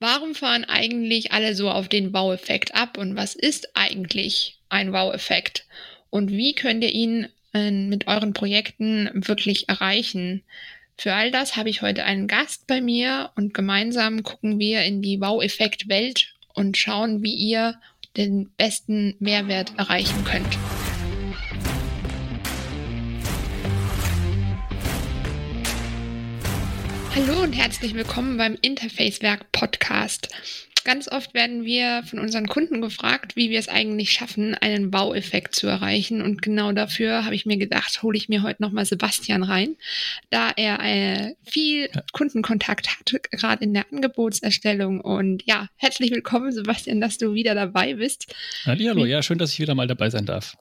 Warum fahren eigentlich alle so auf den Wow-Effekt ab und was ist eigentlich ein Wow-Effekt? Und wie könnt ihr ihn äh, mit euren Projekten wirklich erreichen? Für all das habe ich heute einen Gast bei mir und gemeinsam gucken wir in die Wow-Effekt-Welt und schauen, wie ihr den besten Mehrwert erreichen könnt. Hallo und herzlich willkommen beim Interfacewerk Podcast. Ganz oft werden wir von unseren Kunden gefragt, wie wir es eigentlich schaffen, einen Baueffekt zu erreichen. Und genau dafür habe ich mir gedacht, hole ich mir heute nochmal Sebastian rein, da er äh, viel Kundenkontakt hat, gerade in der Angebotserstellung. Und ja, herzlich willkommen, Sebastian, dass du wieder dabei bist. Hallo, ja, schön, dass ich wieder mal dabei sein darf.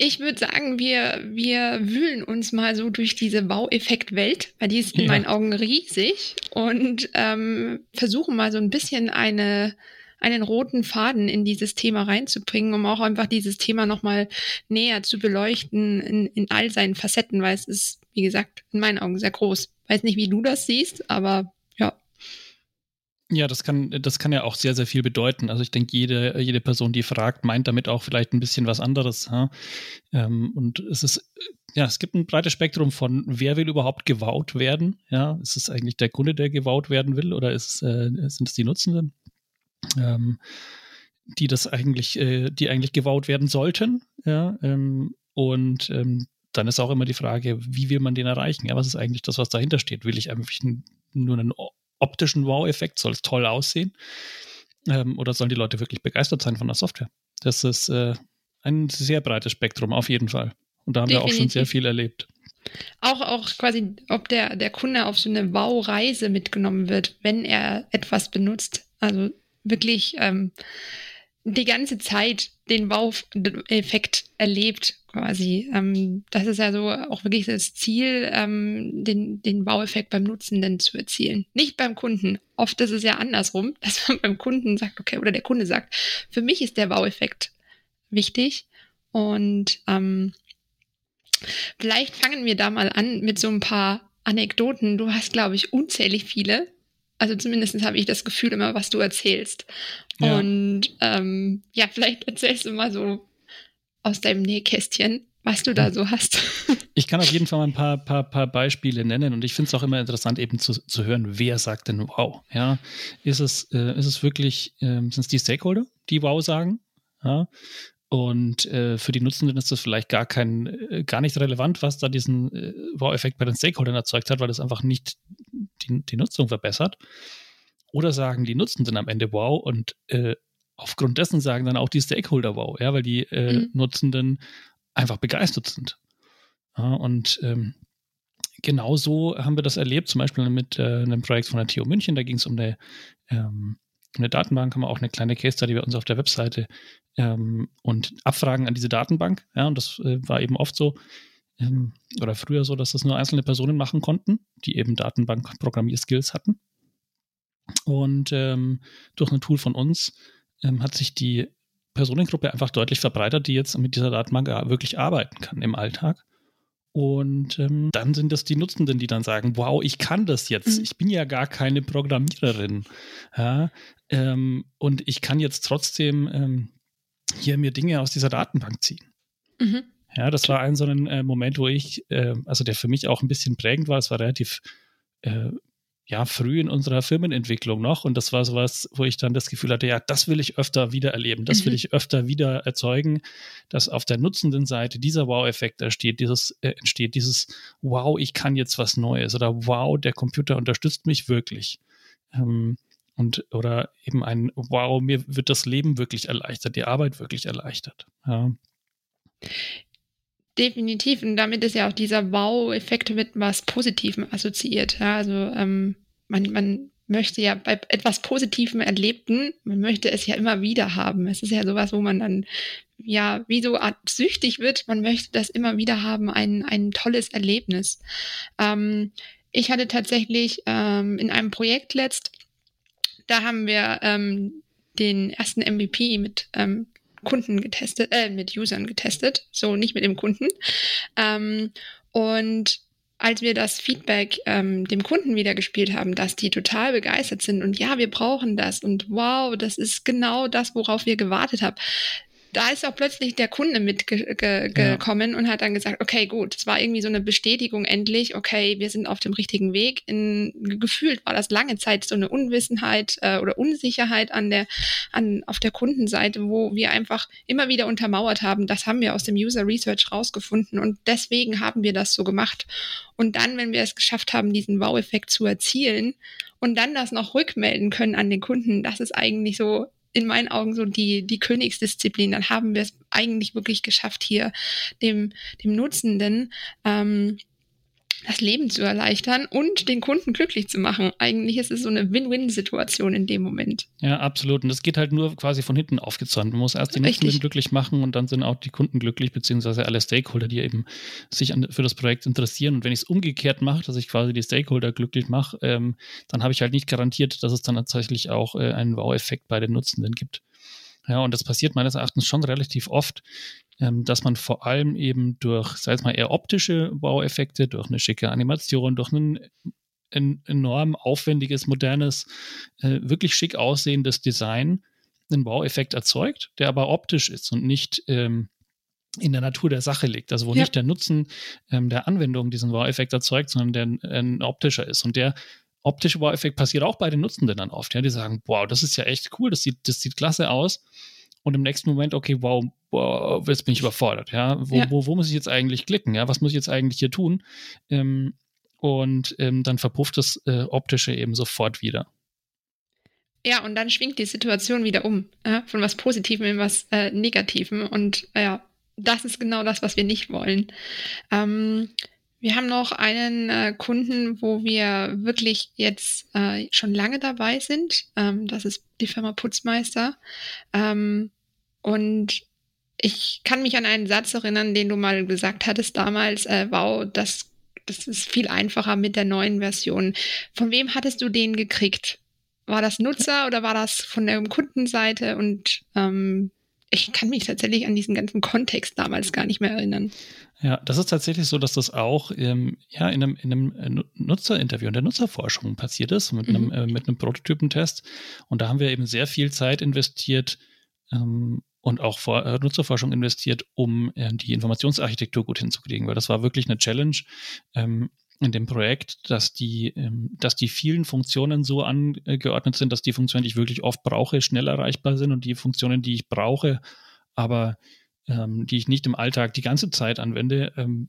Ich würde sagen, wir, wir wühlen uns mal so durch diese Baueffekt-Welt, weil die ist in ja. meinen Augen riesig und ähm, versuchen mal so ein bisschen eine, einen roten Faden in dieses Thema reinzubringen, um auch einfach dieses Thema nochmal näher zu beleuchten in, in all seinen Facetten, weil es ist, wie gesagt, in meinen Augen sehr groß. Weiß nicht, wie du das siehst, aber ja, das kann, das kann ja auch sehr, sehr viel bedeuten. Also ich denke, jede, jede Person, die fragt, meint damit auch vielleicht ein bisschen was anderes. Ja? Ähm, und es ist, ja, es gibt ein breites Spektrum von, wer will überhaupt gewaut werden? Ja, ist es eigentlich der Kunde, der gewaut werden will, oder ist, äh, sind es die Nutzenden, ähm, die das eigentlich, äh, die eigentlich gewaut werden sollten? Ja, ähm, und ähm, dann ist auch immer die Frage, wie will man den erreichen? Ja, was ist eigentlich das, was dahinter steht? Will ich einfach nur einen optischen Wow-Effekt? Soll es toll aussehen? Ähm, oder sollen die Leute wirklich begeistert sein von der Software? Das ist äh, ein sehr breites Spektrum, auf jeden Fall. Und da haben Definitiv. wir auch schon sehr viel erlebt. Auch, auch quasi, ob der, der Kunde auf so eine Wow-Reise mitgenommen wird, wenn er etwas benutzt. Also wirklich ähm, die ganze Zeit den Wow-Effekt erlebt, quasi. Ähm, das ist ja so auch wirklich das Ziel, ähm, den, den Wow-Effekt beim Nutzenden zu erzielen. Nicht beim Kunden. Oft ist es ja andersrum, dass man beim Kunden sagt, okay, oder der Kunde sagt, für mich ist der Wow-Effekt wichtig. Und ähm, vielleicht fangen wir da mal an mit so ein paar Anekdoten. Du hast, glaube ich, unzählig viele. Also zumindest habe ich das Gefühl immer, was du erzählst. Ja. Und ähm, ja, vielleicht erzählst du mal so aus deinem Nähkästchen, was du da so hast. Ich kann auf jeden Fall mal ein paar, paar, paar Beispiele nennen und ich finde es auch immer interessant, eben zu, zu hören, wer sagt denn wow? Ja, ist es, äh, ist es wirklich, äh, sind es die Stakeholder, die wow sagen? Ja, und äh, für die Nutzenden ist das vielleicht gar kein, äh, gar nicht relevant, was da diesen äh, Wow-Effekt bei den Stakeholdern erzeugt hat, weil das einfach nicht die, die Nutzung verbessert. Oder sagen die Nutzenden am Ende Wow und äh, aufgrund dessen sagen dann auch die Stakeholder Wow, ja, weil die äh, mhm. Nutzenden einfach begeistert sind. Ja, und ähm, genau so haben wir das erlebt, zum Beispiel mit äh, einem Projekt von der TU München, da ging es um eine ähm, eine Datenbank, haben wir auch eine kleine Case Study bei uns auf der Webseite ähm, und Abfragen an diese Datenbank. Ja, und das äh, war eben oft so ähm, oder früher so, dass das nur einzelne Personen machen konnten, die eben Datenbank-Programmierskills hatten. Und ähm, durch ein Tool von uns ähm, hat sich die Personengruppe einfach deutlich verbreitert, die jetzt mit dieser Datenbank wirklich arbeiten kann im Alltag. Und ähm, dann sind das die Nutzenden, die dann sagen, wow, ich kann das jetzt. Mhm. Ich bin ja gar keine Programmiererin. Ja, ähm, und ich kann jetzt trotzdem ähm, hier mir Dinge aus dieser Datenbank ziehen. Mhm. Ja, das war ein so ein äh, Moment, wo ich, äh, also der für mich auch ein bisschen prägend war. Es war relativ äh, ja, früh in unserer Firmenentwicklung noch. Und das war sowas, wo ich dann das Gefühl hatte, ja, das will ich öfter wieder erleben, das will mhm. ich öfter wieder erzeugen, dass auf der nutzenden Seite dieser Wow-Effekt entsteht, dieses, äh, entsteht, dieses Wow, ich kann jetzt was Neues oder Wow, der Computer unterstützt mich wirklich. Ähm, und oder eben ein Wow, mir wird das Leben wirklich erleichtert, die Arbeit wirklich erleichtert. Ja. Definitiv. Und damit ist ja auch dieser Wow-Effekt mit was Positivem assoziiert. Ja, also ähm, man, man möchte ja bei etwas Positivem Erlebten, man möchte es ja immer wieder haben. Es ist ja sowas, wo man dann ja wie so Art süchtig wird. Man möchte das immer wieder haben, ein, ein tolles Erlebnis. Ähm, ich hatte tatsächlich ähm, in einem Projekt letzt, da haben wir ähm, den ersten MVP mit ähm, Kunden getestet, äh, mit Usern getestet, so nicht mit dem Kunden. Ähm, und als wir das Feedback ähm, dem Kunden wiedergespielt haben, dass die total begeistert sind und ja, wir brauchen das und wow, das ist genau das, worauf wir gewartet haben, da ist auch plötzlich der Kunde mitgekommen ja. und hat dann gesagt, okay, gut, es war irgendwie so eine Bestätigung endlich, okay, wir sind auf dem richtigen Weg. In, gefühlt war das lange Zeit so eine Unwissenheit äh, oder Unsicherheit an der, an, auf der Kundenseite, wo wir einfach immer wieder untermauert haben, das haben wir aus dem User Research rausgefunden und deswegen haben wir das so gemacht. Und dann, wenn wir es geschafft haben, diesen Wow-Effekt zu erzielen und dann das noch rückmelden können an den Kunden, das ist eigentlich so in meinen Augen so die, die Königsdisziplin. Dann haben wir es eigentlich wirklich geschafft, hier dem, dem Nutzenden ähm, das Leben zu erleichtern und den Kunden glücklich zu machen. Eigentlich ist es so eine Win-Win-Situation in dem Moment. Ja, absolut. Und das geht halt nur quasi von hinten aufgezäumt. Man muss erst die Nutzenden glücklich machen und dann sind auch die Kunden glücklich, beziehungsweise alle Stakeholder, die eben sich an, für das Projekt interessieren. Und wenn ich es umgekehrt mache, dass ich quasi die Stakeholder glücklich mache, ähm, dann habe ich halt nicht garantiert, dass es dann tatsächlich auch äh, einen Wow-Effekt bei den Nutzenden gibt. Ja, und das passiert meines Erachtens schon relativ oft, ähm, dass man vor allem eben durch, sei es mal eher optische Baueffekte, durch eine schicke Animation, durch ein, ein enorm aufwendiges, modernes, äh, wirklich schick aussehendes Design einen Baueffekt erzeugt, der aber optisch ist und nicht ähm, in der Natur der Sache liegt. Also wo ja. nicht der Nutzen ähm, der Anwendung diesen Wow-Effekt erzeugt, sondern der ein optischer ist. Und der optische Wow-Effekt passiert auch bei den Nutzenden dann oft. Ja, die sagen, wow, das ist ja echt cool, das sieht, das sieht klasse aus. Und im nächsten Moment, okay, wow, wow jetzt bin ich überfordert. Ja, wo, ja. Wo, wo, muss ich jetzt eigentlich klicken? Ja, was muss ich jetzt eigentlich hier tun? Ähm, und ähm, dann verpufft das äh, Optische eben sofort wieder. Ja, und dann schwingt die Situation wieder um, äh, von was Positivem in was äh, Negativem. Und äh, ja, das ist genau das, was wir nicht wollen. Ähm, wir haben noch einen äh, Kunden, wo wir wirklich jetzt äh, schon lange dabei sind. Ähm, das ist die Firma Putzmeister. Ähm, und ich kann mich an einen Satz erinnern, den du mal gesagt hattest damals. Äh, wow, das, das ist viel einfacher mit der neuen Version. Von wem hattest du den gekriegt? War das Nutzer oder war das von der Kundenseite? Und ähm, ich kann mich tatsächlich an diesen ganzen Kontext damals gar nicht mehr erinnern. Ja, das ist tatsächlich so, dass das auch ähm, ja, in einem, in einem äh, Nutzerinterview, in der Nutzerforschung passiert ist, mit, mhm. einem, äh, mit einem Prototypentest. Und da haben wir eben sehr viel Zeit investiert ähm, und auch vor, äh, Nutzerforschung investiert, um äh, die Informationsarchitektur gut hinzukriegen, weil das war wirklich eine Challenge. Ähm, in dem Projekt, dass die, ähm, dass die vielen Funktionen so angeordnet sind, dass die Funktionen, die ich wirklich oft brauche, schnell erreichbar sind und die Funktionen, die ich brauche, aber ähm, die ich nicht im Alltag die ganze Zeit anwende, ähm,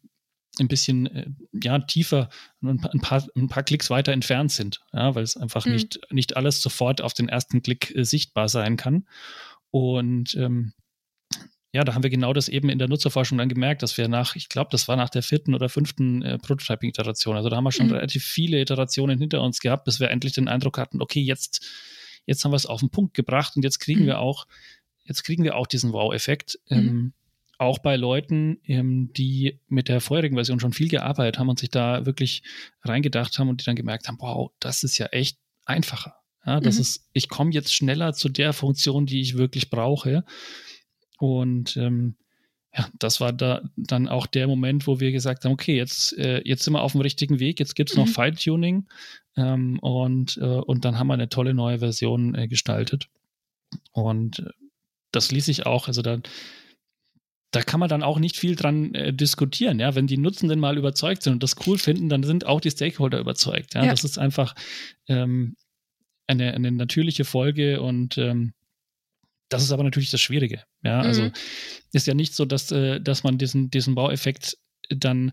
ein bisschen äh, ja, tiefer, ein paar, ein paar Klicks weiter entfernt sind, ja, weil es einfach mhm. nicht, nicht alles sofort auf den ersten Klick äh, sichtbar sein kann. Und ähm, ja, da haben wir genau das eben in der Nutzerforschung dann gemerkt, dass wir nach, ich glaube, das war nach der vierten oder fünften äh, Prototyping-Iteration, also da haben wir schon mhm. relativ viele Iterationen hinter uns gehabt, bis wir endlich den Eindruck hatten, okay, jetzt, jetzt haben wir es auf den Punkt gebracht und jetzt kriegen mhm. wir auch, jetzt kriegen wir auch diesen Wow-Effekt. Mhm. Ähm, auch bei Leuten, ähm, die mit der vorherigen Version schon viel gearbeitet haben und sich da wirklich reingedacht haben und die dann gemerkt haben, wow, das ist ja echt einfacher. Ja, das mhm. ist, ich komme jetzt schneller zu der Funktion, die ich wirklich brauche. Und ähm, ja, das war da dann auch der Moment, wo wir gesagt haben, okay, jetzt, äh, jetzt sind wir auf dem richtigen Weg, jetzt gibt es noch mhm. Feintuning ähm, und, äh, und dann haben wir eine tolle neue Version äh, gestaltet. Und äh, das ließ sich auch, also da, da kann man dann auch nicht viel dran äh, diskutieren, ja. Wenn die Nutzenden mal überzeugt sind und das cool finden, dann sind auch die Stakeholder überzeugt. Ja, ja. das ist einfach ähm, eine, eine natürliche Folge und ähm, das ist aber natürlich das Schwierige. Ja, also mhm. ist ja nicht so, dass, äh, dass man diesen, diesen Baueffekt dann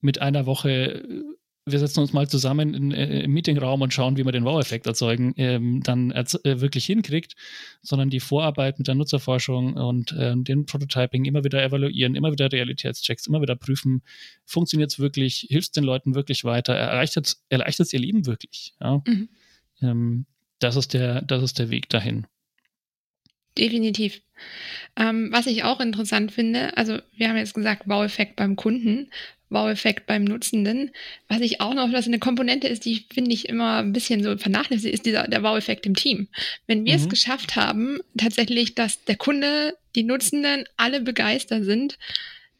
mit einer Woche, äh, wir setzen uns mal zusammen in, äh, im Meetingraum und schauen, wie wir den Wow-Effekt erzeugen, ähm, dann erz äh, wirklich hinkriegt, sondern die Vorarbeit mit der Nutzerforschung und äh, dem Prototyping immer wieder evaluieren, immer wieder Realitätschecks, immer wieder prüfen, funktioniert es wirklich, hilft es den Leuten wirklich weiter, erleichtert es ihr Leben wirklich. Ja? Mhm. Ähm, das, ist der, das ist der Weg dahin. Definitiv. Ähm, was ich auch interessant finde, also wir haben jetzt gesagt, Wow-Effekt beim Kunden, Wow-Effekt beim Nutzenden. Was ich auch noch, was eine Komponente ist, die finde ich immer ein bisschen so vernachlässigt, ist dieser, der Wow-Effekt im Team. Wenn wir mhm. es geschafft haben, tatsächlich, dass der Kunde, die Nutzenden alle begeistert sind,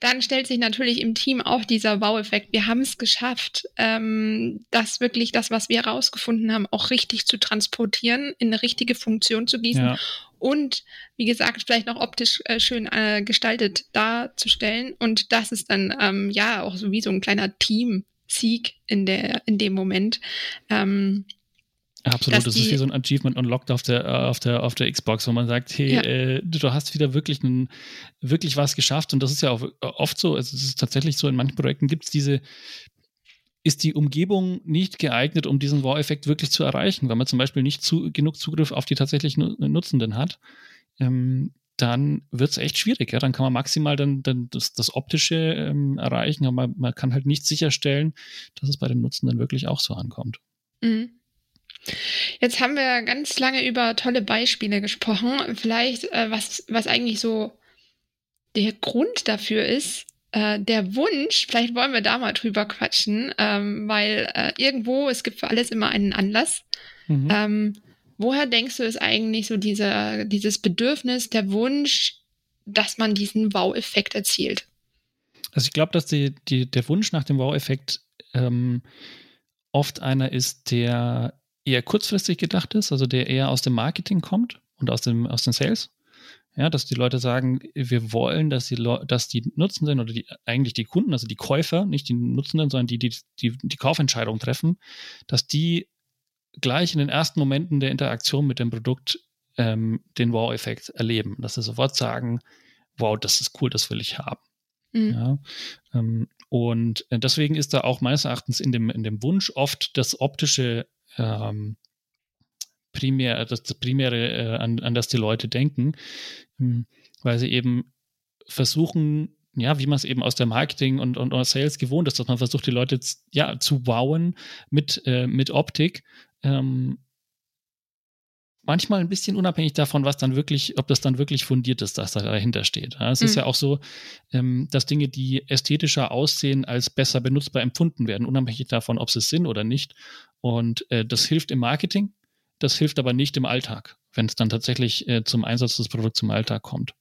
dann stellt sich natürlich im Team auch dieser Wow-Effekt. Wir haben es geschafft, ähm, das wirklich das, was wir herausgefunden haben, auch richtig zu transportieren, in eine richtige Funktion zu gießen ja. und, wie gesagt, vielleicht noch optisch äh, schön äh, gestaltet darzustellen. Und das ist dann ähm, ja auch so wie so ein kleiner Team-Sieg in, der, in dem Moment. Ähm, Absolut, das ist wie so ein Achievement Unlocked auf der, äh, auf der, auf der Xbox, wo man sagt, hey, ja. äh, du hast wieder wirklich, einen, wirklich was geschafft und das ist ja auch äh, oft so, also es ist tatsächlich so, in manchen Projekten gibt es diese, ist die Umgebung nicht geeignet, um diesen Wow-Effekt wirklich zu erreichen, weil man zum Beispiel nicht zu, genug Zugriff auf die tatsächlichen Nutzenden hat, ähm, dann wird es echt schwierig. Ja? Dann kann man maximal dann, dann das, das Optische ähm, erreichen, aber man, man, kann halt nicht sicherstellen, dass es bei den Nutzenden wirklich auch so ankommt. Mhm. Jetzt haben wir ganz lange über tolle Beispiele gesprochen. Vielleicht, äh, was, was eigentlich so der Grund dafür ist, äh, der Wunsch, vielleicht wollen wir da mal drüber quatschen, ähm, weil äh, irgendwo, es gibt für alles immer einen Anlass. Mhm. Ähm, woher denkst du, ist eigentlich so dieser, dieses Bedürfnis, der Wunsch, dass man diesen Wow-Effekt erzielt? Also ich glaube, dass die, die, der Wunsch nach dem Wow-Effekt ähm, oft einer ist, der eher kurzfristig gedacht ist, also der eher aus dem Marketing kommt und aus, dem, aus den Sales. Ja, dass die Leute sagen, wir wollen, dass die, dass die Nutzenden oder die, eigentlich die Kunden, also die Käufer, nicht die Nutzenden, sondern die, die die, die Kaufentscheidung treffen, dass die gleich in den ersten Momenten der Interaktion mit dem Produkt ähm, den Wow-Effekt erleben. Dass sie sofort sagen, wow, das ist cool, das will ich haben. Mhm. Ja, ähm, und deswegen ist da auch meines Erachtens in dem, in dem Wunsch oft das optische ähm, primär, das, das Primäre, äh, an, an das die Leute denken, ähm, weil sie eben versuchen, ja, wie man es eben aus der Marketing und, und, und Sales gewohnt ist, dass man versucht, die Leute ja, zu wowen mit, äh, mit Optik. Ähm, manchmal ein bisschen unabhängig davon, was dann wirklich, ob das dann wirklich fundiert ist, dass da dahinter steht. Ja, es mhm. ist ja auch so, ähm, dass Dinge, die ästhetischer aussehen, als besser benutzbar empfunden werden, unabhängig davon, ob sie es sind oder nicht. Und äh, das hilft im Marketing, das hilft aber nicht im Alltag, wenn es dann tatsächlich äh, zum Einsatz des Produkts im Alltag kommt.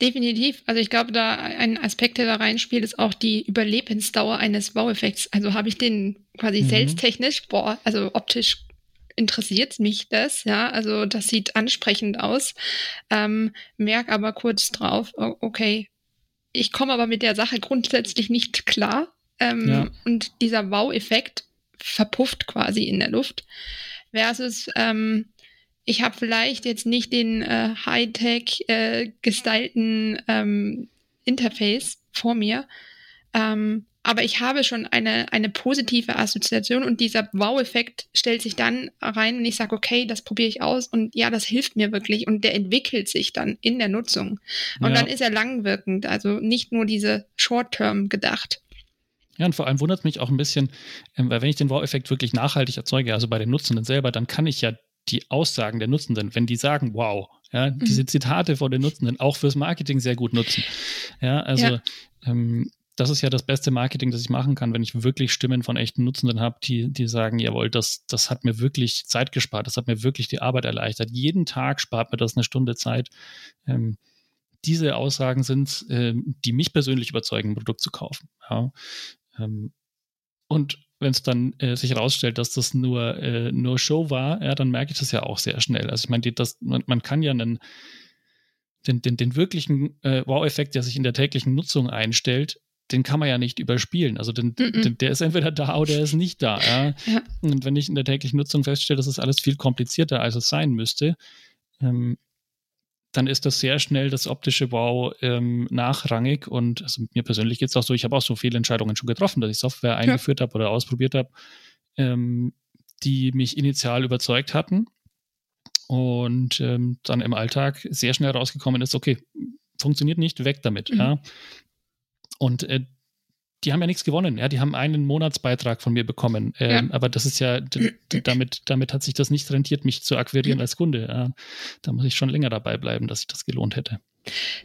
Definitiv. Also ich glaube, da ein Aspekt, der da reinspielt, ist auch die Überlebensdauer eines Wow-Effekts. Also habe ich den quasi mhm. selbsttechnisch, boah, also optisch interessiert mich das, ja, also das sieht ansprechend aus, ähm, merk aber kurz drauf, okay, ich komme aber mit der Sache grundsätzlich nicht klar ähm, ja. und dieser Wow-Effekt verpufft quasi in der Luft. Versus, ähm, ich habe vielleicht jetzt nicht den äh, Hightech äh, gestylten ähm, Interface vor mir, ähm, aber ich habe schon eine, eine positive Assoziation und dieser Wow-Effekt stellt sich dann rein und ich sage, okay, das probiere ich aus und ja, das hilft mir wirklich und der entwickelt sich dann in der Nutzung. Und ja. dann ist er langwirkend, also nicht nur diese Short-Term gedacht. Ja, und vor allem wundert es mich auch ein bisschen, ähm, weil wenn ich den Wow-Effekt wirklich nachhaltig erzeuge, also bei den Nutzenden selber, dann kann ich ja die Aussagen der Nutzenden, wenn die sagen, wow, ja, mhm. diese Zitate vor den Nutzenden auch fürs Marketing sehr gut nutzen. Ja, also ja. Ähm, das ist ja das beste Marketing, das ich machen kann, wenn ich wirklich Stimmen von echten Nutzenden habe, die, die sagen, jawohl, das, das hat mir wirklich Zeit gespart, das hat mir wirklich die Arbeit erleichtert. Jeden Tag spart mir das eine Stunde Zeit. Ähm, diese Aussagen sind, ähm, die mich persönlich überzeugen, ein Produkt zu kaufen. Ja. Ähm, und wenn es dann äh, sich herausstellt, dass das nur, äh, nur Show war, ja, dann merke ich das ja auch sehr schnell. Also ich meine, man, man kann ja einen, den, den, den wirklichen äh, Wow-Effekt, der sich in der täglichen Nutzung einstellt, den kann man ja nicht überspielen. Also den. Den, der ist entweder da oder er ist nicht da. Ja? ja? Und wenn ich in der täglichen Nutzung feststelle, dass es alles viel komplizierter, als es sein müsste, ähm, dann ist das sehr schnell das optische Wow ähm, nachrangig. Und also mir persönlich geht es auch so, ich habe auch so viele Entscheidungen schon getroffen, dass ich Software eingeführt habe oder ausprobiert habe, ähm, die mich initial überzeugt hatten. Und ähm, dann im Alltag sehr schnell rausgekommen ist, okay, funktioniert nicht, weg damit. Mhm. Ja. Und äh, die haben ja nichts gewonnen. Ja, die haben einen Monatsbeitrag von mir bekommen. Ähm, ja. Aber das ist ja, damit, damit hat sich das nicht rentiert, mich zu akquirieren als Kunde. Ja, da muss ich schon länger dabei bleiben, dass sich das gelohnt hätte.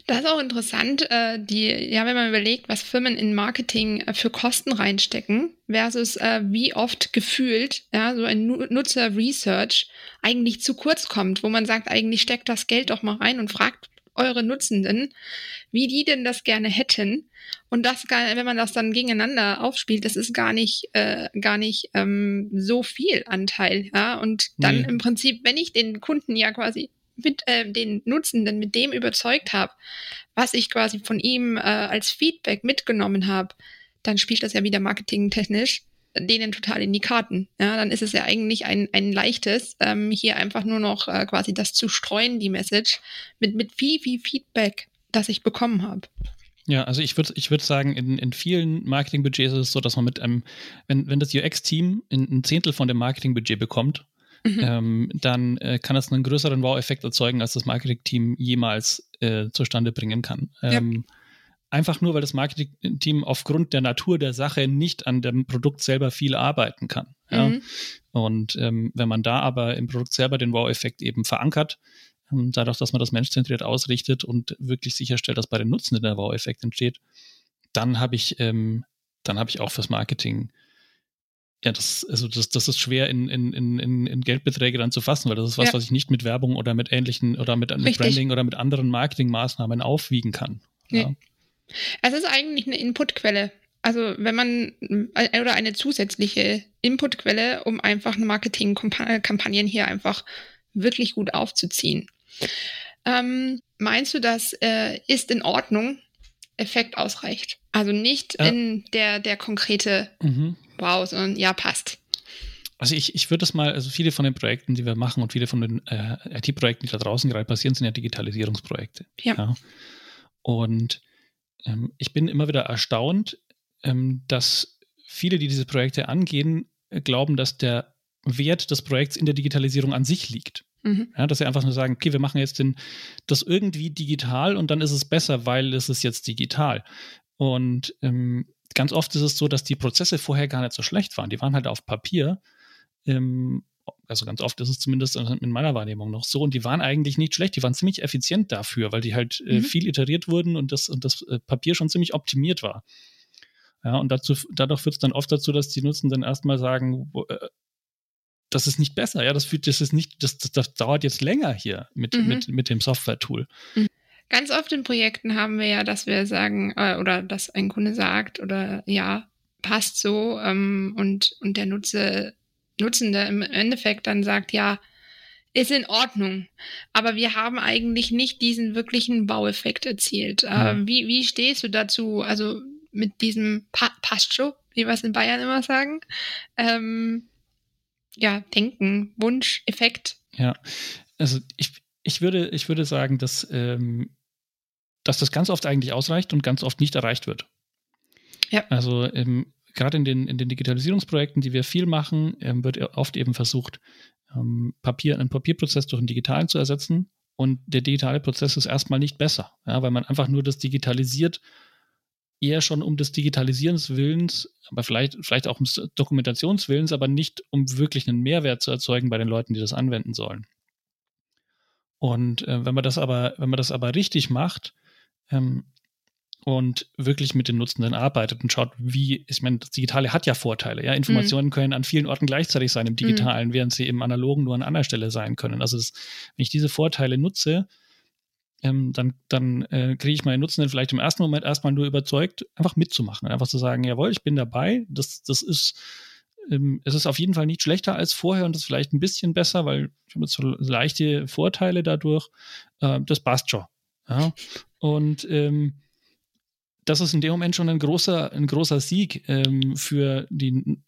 Das ist auch interessant, äh, die, ja, wenn man überlegt, was Firmen in Marketing äh, für Kosten reinstecken, versus äh, wie oft gefühlt, ja, so ein Nutzer-Research eigentlich zu kurz kommt, wo man sagt, eigentlich steckt das Geld doch mal rein und fragt eure Nutzenden, wie die denn das gerne hätten. Und das, wenn man das dann gegeneinander aufspielt, das ist gar nicht, äh, gar nicht ähm, so viel Anteil. Ja? Und dann nee. im Prinzip, wenn ich den Kunden ja quasi mit äh, den Nutzenden mit dem überzeugt habe, was ich quasi von ihm äh, als Feedback mitgenommen habe, dann spielt das ja wieder marketingtechnisch denen total in die Karten. Ja, dann ist es ja eigentlich ein, ein leichtes, ähm, hier einfach nur noch äh, quasi das zu streuen, die Message, mit, mit viel, viel Feedback, das ich bekommen habe. Ja, also ich würde ich würd sagen, in, in vielen Marketingbudgets ist es so, dass man mit einem, wenn, wenn das UX-Team ein Zehntel von dem Marketingbudget bekommt, mhm. ähm, dann äh, kann es einen größeren Wow-Effekt erzeugen, als das Marketing-Team jemals äh, zustande bringen kann. Ähm, ja einfach nur, weil das Marketing-Team aufgrund der Natur der Sache nicht an dem Produkt selber viel arbeiten kann. Ja? Mhm. Und ähm, wenn man da aber im Produkt selber den Wow-Effekt eben verankert, ähm, dadurch, dass man das menschzentriert ausrichtet und wirklich sicherstellt, dass bei den Nutzenden der Wow-Effekt entsteht, dann habe ich, ähm, dann habe ich auch fürs Marketing ja, das, also das, das ist schwer in, in, in, in Geldbeträge dann zu fassen, weil das ist was, ja. was ich nicht mit Werbung oder mit ähnlichen oder mit, mit Branding oder mit anderen Marketingmaßnahmen aufwiegen kann. Nee. Es ist eigentlich eine Inputquelle. Also wenn man äh, oder eine zusätzliche Inputquelle, um einfach eine Marketingkampagnen hier einfach wirklich gut aufzuziehen. Ähm, meinst du, dass äh, ist in Ordnung Effekt ausreicht? Also nicht ja. in der, der konkrete mhm. Wow, sondern ja, passt. Also ich, ich würde es mal, also viele von den Projekten, die wir machen und viele von den äh, IT-Projekten, die da draußen gerade passieren, sind ja Digitalisierungsprojekte. Ja. ja. Und ähm, ich bin immer wieder erstaunt, ähm, dass viele, die diese Projekte angehen, äh, glauben, dass der Wert des Projekts in der Digitalisierung an sich liegt. Mhm. Ja, dass sie einfach nur sagen, okay, wir machen jetzt den, das irgendwie digital und dann ist es besser, weil es ist jetzt digital. Und ähm, ganz oft ist es so, dass die Prozesse vorher gar nicht so schlecht waren. Die waren halt auf Papier ähm, also ganz oft ist es zumindest in meiner Wahrnehmung noch so. Und die waren eigentlich nicht schlecht, die waren ziemlich effizient dafür, weil die halt äh, mhm. viel iteriert wurden und das, und das äh, Papier schon ziemlich optimiert war. Ja, und dazu, dadurch führt es dann oft dazu, dass die Nutzenden erstmal sagen, wo, äh, das ist nicht besser, ja, das fühlt, das ist nicht, das, das, das dauert jetzt länger hier mit, mhm. mit, mit dem Software-Tool. Mhm. Ganz oft in Projekten haben wir ja, dass wir sagen, oder dass ein Kunde sagt, oder ja, passt so, ähm, und, und der Nutzer Nutzende im Endeffekt dann sagt, ja, ist in Ordnung, aber wir haben eigentlich nicht diesen wirklichen Baueffekt erzielt. Ja. Äh, wie, wie stehst du dazu? Also mit diesem pa passt schon, wie wir es in Bayern immer sagen. Ähm, ja, Denken, Wunsch, Effekt. Ja, also ich, ich, würde, ich würde sagen, dass, ähm, dass das ganz oft eigentlich ausreicht und ganz oft nicht erreicht wird. Ja. Also ähm, gerade in den, in den Digitalisierungsprojekten, die wir viel machen, ähm, wird oft eben versucht, ähm, Papier, einen Papierprozess durch einen digitalen zu ersetzen. Und der digitale Prozess ist erstmal nicht besser, ja, weil man einfach nur das digitalisiert, eher schon um des Digitalisierens Willens, aber vielleicht, vielleicht auch um des Dokumentationswillens, aber nicht um wirklich einen Mehrwert zu erzeugen bei den Leuten, die das anwenden sollen. Und äh, wenn man das aber, wenn man das aber richtig macht, ähm, und wirklich mit den Nutzenden arbeitet und schaut, wie, ich meine, das Digitale hat ja Vorteile. Ja, Informationen mhm. können an vielen Orten gleichzeitig sein im mhm. Digitalen, mhm. während sie im Analogen nur an einer Stelle sein können. Also das, wenn ich diese Vorteile nutze, ähm, dann, dann äh, kriege ich meine Nutzenden vielleicht im ersten Moment erstmal nur überzeugt, einfach mitzumachen. Einfach zu sagen, jawohl, ich bin dabei. Das, das ist, ähm, es ist auf jeden Fall nicht schlechter als vorher und das ist vielleicht ein bisschen besser, weil ich habe jetzt so leichte Vorteile dadurch. Äh, das passt schon. Ja? Und ähm, das ist in dem Moment schon ein großer, ein großer Sieg ähm, für, die,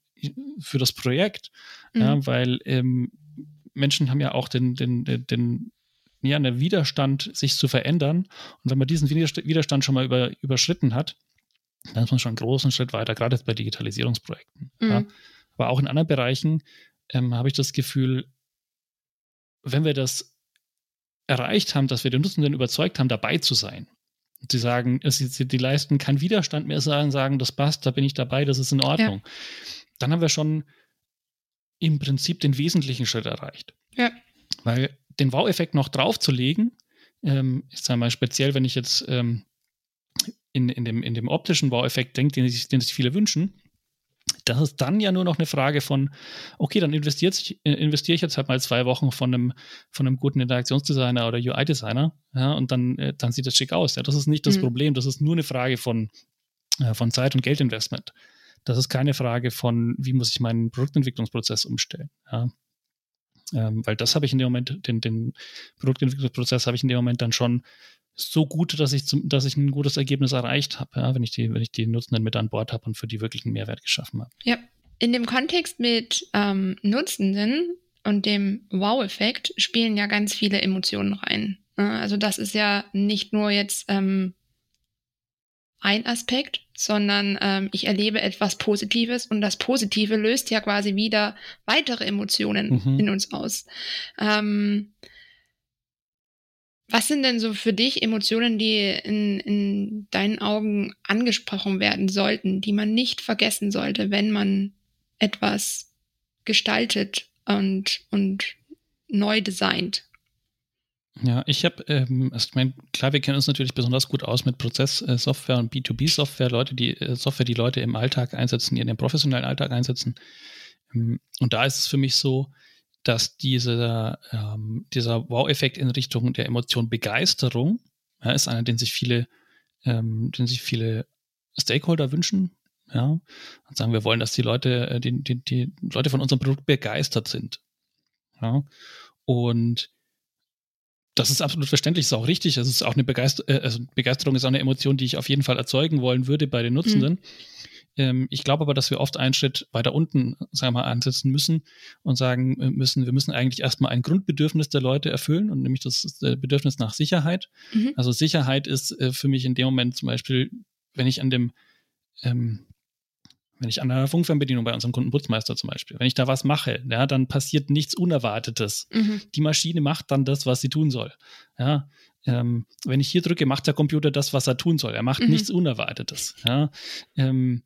für das Projekt, mhm. ja, weil ähm, Menschen haben ja auch den, den, den, den ja, einen Widerstand, sich zu verändern. Und wenn man diesen Widerstand schon mal über, überschritten hat, dann ist man schon einen großen Schritt weiter, gerade jetzt bei Digitalisierungsprojekten. Mhm. Ja. Aber auch in anderen Bereichen ähm, habe ich das Gefühl, wenn wir das erreicht haben, dass wir den Nutzenden überzeugt haben, dabei zu sein, Sie sagen, sie, die leisten keinen Widerstand mehr, sagen, sagen, das passt, da bin ich dabei, das ist in Ordnung. Ja. Dann haben wir schon im Prinzip den wesentlichen Schritt erreicht. Ja. Weil den Wow-Effekt noch draufzulegen, ähm, ich sage mal speziell, wenn ich jetzt ähm, in, in, dem, in dem optischen Wow-Effekt denke, den, den sich viele wünschen, Das ist dann ja nur noch eine Frage von, okay, dann investiere investier ich jetzt halt mal zwei Wochen von einem, von einem guten Interaktionsdesigner oder UI-Designer, ja, und dann, äh, dann sieht das schick aus. Ja. Das ist nicht das mhm. Problem, das ist nur eine Frage von, äh, von Zeit- und Geldinvestment. Das ist keine Frage von, wie muss ich meinen Produktentwicklungsprozess umstellen. Ja. Ähm, weil das habe ich in dem Moment, den, den Produktentwicklungsprozess habe ich in dem Moment dann schon so gut, dass ich, zum, dass ich ein gutes Ergebnis erreicht habe, ja, wenn ich die, wenn ich die Nutzenden mit an Bord habe und für die wirklich einen Mehrwert geschaffen habe. Ja, in dem Kontext mit ähm, Nutzenden und dem Wow-Effekt spielen ja ganz viele Emotionen rein. Ne? Also das ist ja nicht nur jetzt ähm, ein Aspekt, sondern ähm, ich erlebe etwas Positives und das Positive löst ja quasi wieder weitere Emotionen mhm. in uns aus. Ähm, was sind denn so für dich Emotionen, die in, in deinen Augen angesprochen werden sollten, die man nicht vergessen sollte, wenn man etwas gestaltet und, und neu designt? Ja, ich habe, ähm, also ich meine, klar, wir kennen uns natürlich besonders gut aus mit Prozesssoftware und B2B-Software, Leute, die äh, Software, die Leute im Alltag einsetzen, in ihren professionellen Alltag einsetzen. Ähm, und da ist es für mich so, dass diese, ähm, dieser Wow-Effekt in Richtung der Emotion Begeisterung ja, ist einer, den sich viele, ähm, den sich viele Stakeholder wünschen. Ja, und sagen, wir wollen, dass die Leute, äh, die, die, die Leute von unserem Produkt begeistert sind. Ja, und das ist absolut verständlich, ist auch richtig. Es ist auch eine Begeister äh, also Begeisterung ist auch eine Emotion, die ich auf jeden Fall erzeugen wollen würde bei den Nutzenden. Mhm. Ähm, ich glaube aber, dass wir oft einen Schritt weiter unten, sagen wir mal, ansetzen müssen und sagen müssen, wir müssen eigentlich erstmal ein Grundbedürfnis der Leute erfüllen und nämlich das Bedürfnis nach Sicherheit. Mhm. Also Sicherheit ist äh, für mich in dem Moment zum Beispiel, wenn ich an dem ähm, wenn ich an der Funkfernbedienung bei unserem Kunden Putzmeister zum Beispiel, wenn ich da was mache, ja, dann passiert nichts Unerwartetes. Mhm. Die Maschine macht dann das, was sie tun soll. Ja, ähm, wenn ich hier drücke, macht der Computer das, was er tun soll. Er macht mhm. nichts Unerwartetes. Ja, ähm,